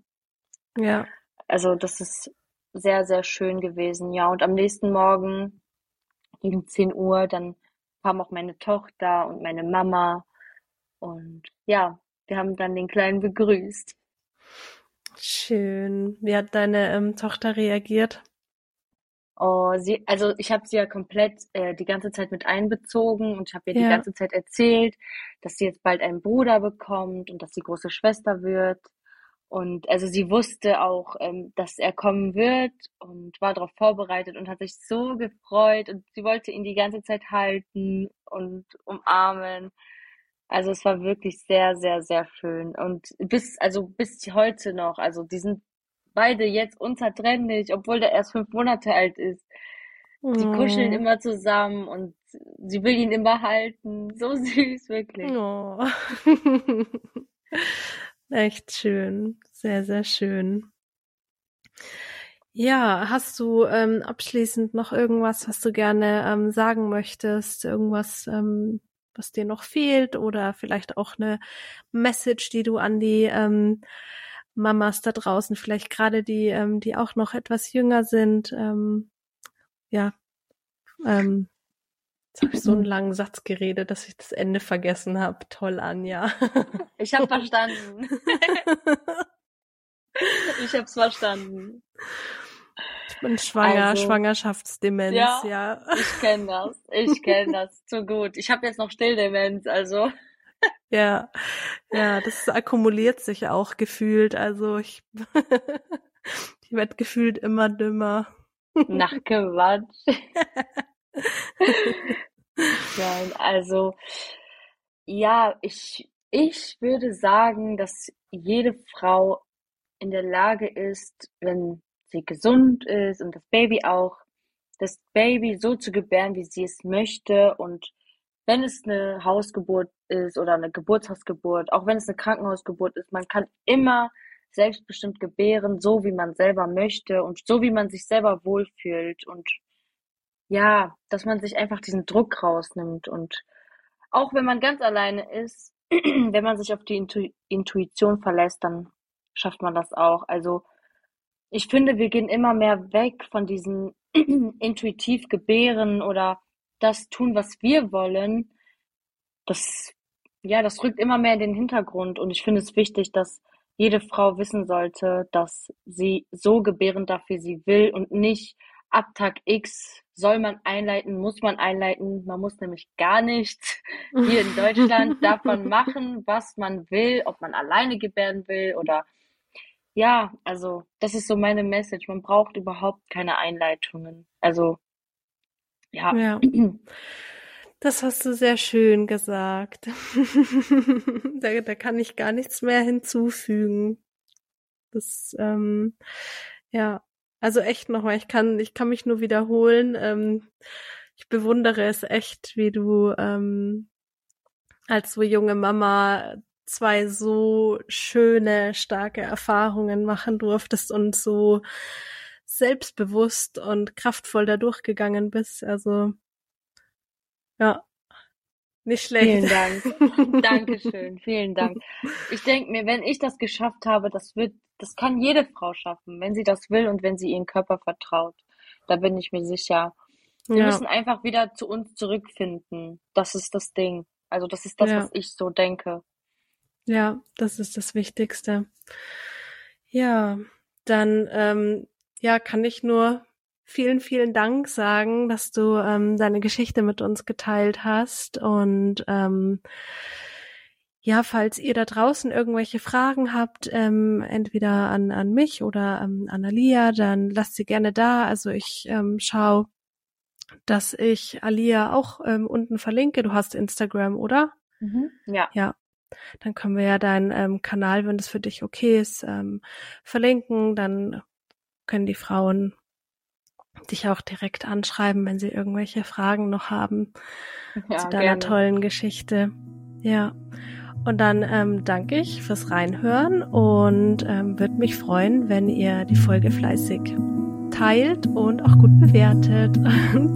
S1: ja.
S2: Also das ist sehr, sehr schön gewesen. Ja, und am nächsten Morgen gegen 10 Uhr, dann kam auch meine Tochter und meine Mama. Und ja, wir haben dann den Kleinen begrüßt.
S1: Schön. Wie hat deine ähm, Tochter reagiert?
S2: Oh, sie, also ich habe sie ja komplett äh, die ganze Zeit mit einbezogen und ich habe ihr die
S1: Ja,
S2: ganze Zeit erzählt, dass sie jetzt bald einen Bruder bekommt und dass sie große Schwester wird. Und also sie wusste auch, ähm, dass er kommen wird und war darauf vorbereitet und hat sich so gefreut und sie wollte ihn die ganze Zeit halten und umarmen. Also es war wirklich sehr, sehr, sehr schön. Und bis, also bis heute noch, also die sind beide jetzt unzertrennlich, obwohl der erst fünf Monate alt ist. Die kuscheln
S1: oh,
S2: immer zusammen und sie will ihn immer halten. (laughs) So süß, wirklich.
S1: oh. (laughs) Echt schön. Sehr, sehr schön. Ja, hast du ähm, abschließend noch irgendwas, was du gerne ähm, sagen möchtest? Irgendwas, ähm, was dir noch fehlt oder vielleicht auch eine Message, die du an die ähm, Mamas da draußen, vielleicht gerade die, ähm, die auch noch etwas jünger sind, ähm, ja, ähm, Jetzt habe ich so einen langen Satz geredet, dass ich das Ende vergessen habe. Toll, Anja. (laughs)
S2: Ich habe verstanden. (laughs) ich habe es verstanden.
S1: Ich bin schwanger, also, Schwangerschaftsdemenz, ja. ja.
S2: Ich kenne das. Ich kenne das zu gut. Ich habe jetzt noch Stilldemenz, also.
S1: Ja, ja, das akkumuliert sich auch gefühlt. Also ich, (laughs) ich werde gefühlt immer dümmer.
S2: Nach Quatsch. (laughs) Nein, also ja, ich, ich würde sagen, dass jede Frau in der Lage ist, wenn sie gesund ist und das Baby auch, das Baby so zu gebären, wie sie es möchte. Und wenn es eine Hausgeburt ist oder eine Geburtshausgeburt, auch wenn es eine Krankenhausgeburt ist, man kann immer selbstbestimmt gebären, so wie man selber möchte und so wie man sich selber wohlfühlt. Und ja, dass man sich einfach diesen Druck rausnimmt. Und auch wenn man ganz alleine ist, (clears throat) wenn man sich auf die Intu Intuition verlässt, dann schafft man das auch. Also ich finde, wir gehen immer mehr weg von diesen (clears throat) intuitiv gebären oder das tun, was wir wollen. Das, ja, das rückt immer mehr in den Hintergrund und ich finde es wichtig, dass jede Frau wissen sollte, dass sie so gebären darf, wie sie will und nicht ab Tag X soll man einleiten, muss man einleiten. Man muss nämlich gar nichts. Hier in Deutschland darf man (laughs) machen, was man will, ob man alleine gebären will oder ja, also das ist so meine Message. Man braucht überhaupt keine Einleitungen. Also ja.
S1: ja. Das hast du sehr schön gesagt. (laughs) da, da kann ich gar nichts mehr hinzufügen. Das, ähm, ja, also echt nochmal, ich kann, ich kann mich nur wiederholen. Ähm, ich bewundere es echt, wie du ähm, als so junge Mama zwei so schöne, starke Erfahrungen machen durftest und so selbstbewusst und kraftvoll da durchgegangen bist. Also ja, nicht schlecht.
S2: Vielen Dank. (laughs) Dankeschön. Vielen Dank. Ich denke mir, wenn ich das geschafft habe, das wird das kann jede Frau schaffen, wenn sie das will und wenn sie ihren Körper vertraut. Da bin ich mir sicher. Wir ja. müssen einfach wieder zu uns zurückfinden. Das ist das Ding. Also das ist das, ja. was ich so denke.
S1: Ja, das ist das Wichtigste. Ja, dann ähm, ja, kann ich nur vielen, vielen Dank sagen, dass du ähm, deine Geschichte mit uns geteilt hast und ähm, ja, falls ihr da draußen irgendwelche Fragen habt, ähm, entweder an, an mich oder ähm, an Alia, dann lasst sie gerne da. Also ich ähm, schaue, dass ich Alia auch ähm, unten verlinke. Du hast Instagram, oder?
S2: Mhm, ja.
S1: Ja. Dann können wir ja deinen ähm, Kanal, wenn das für dich okay ist, ähm, verlinken. Dann können die Frauen dich auch direkt anschreiben, wenn sie irgendwelche Fragen noch haben (laughs) ja, zu deiner gerne. tollen Geschichte. Ja. Und dann ähm, danke ich fürs Reinhören und ähm, würde mich freuen, wenn ihr die Folge fleißig teilt und auch gut bewertet.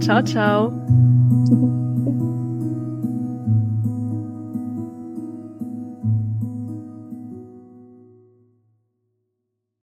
S1: (laughs) ciao, ciao.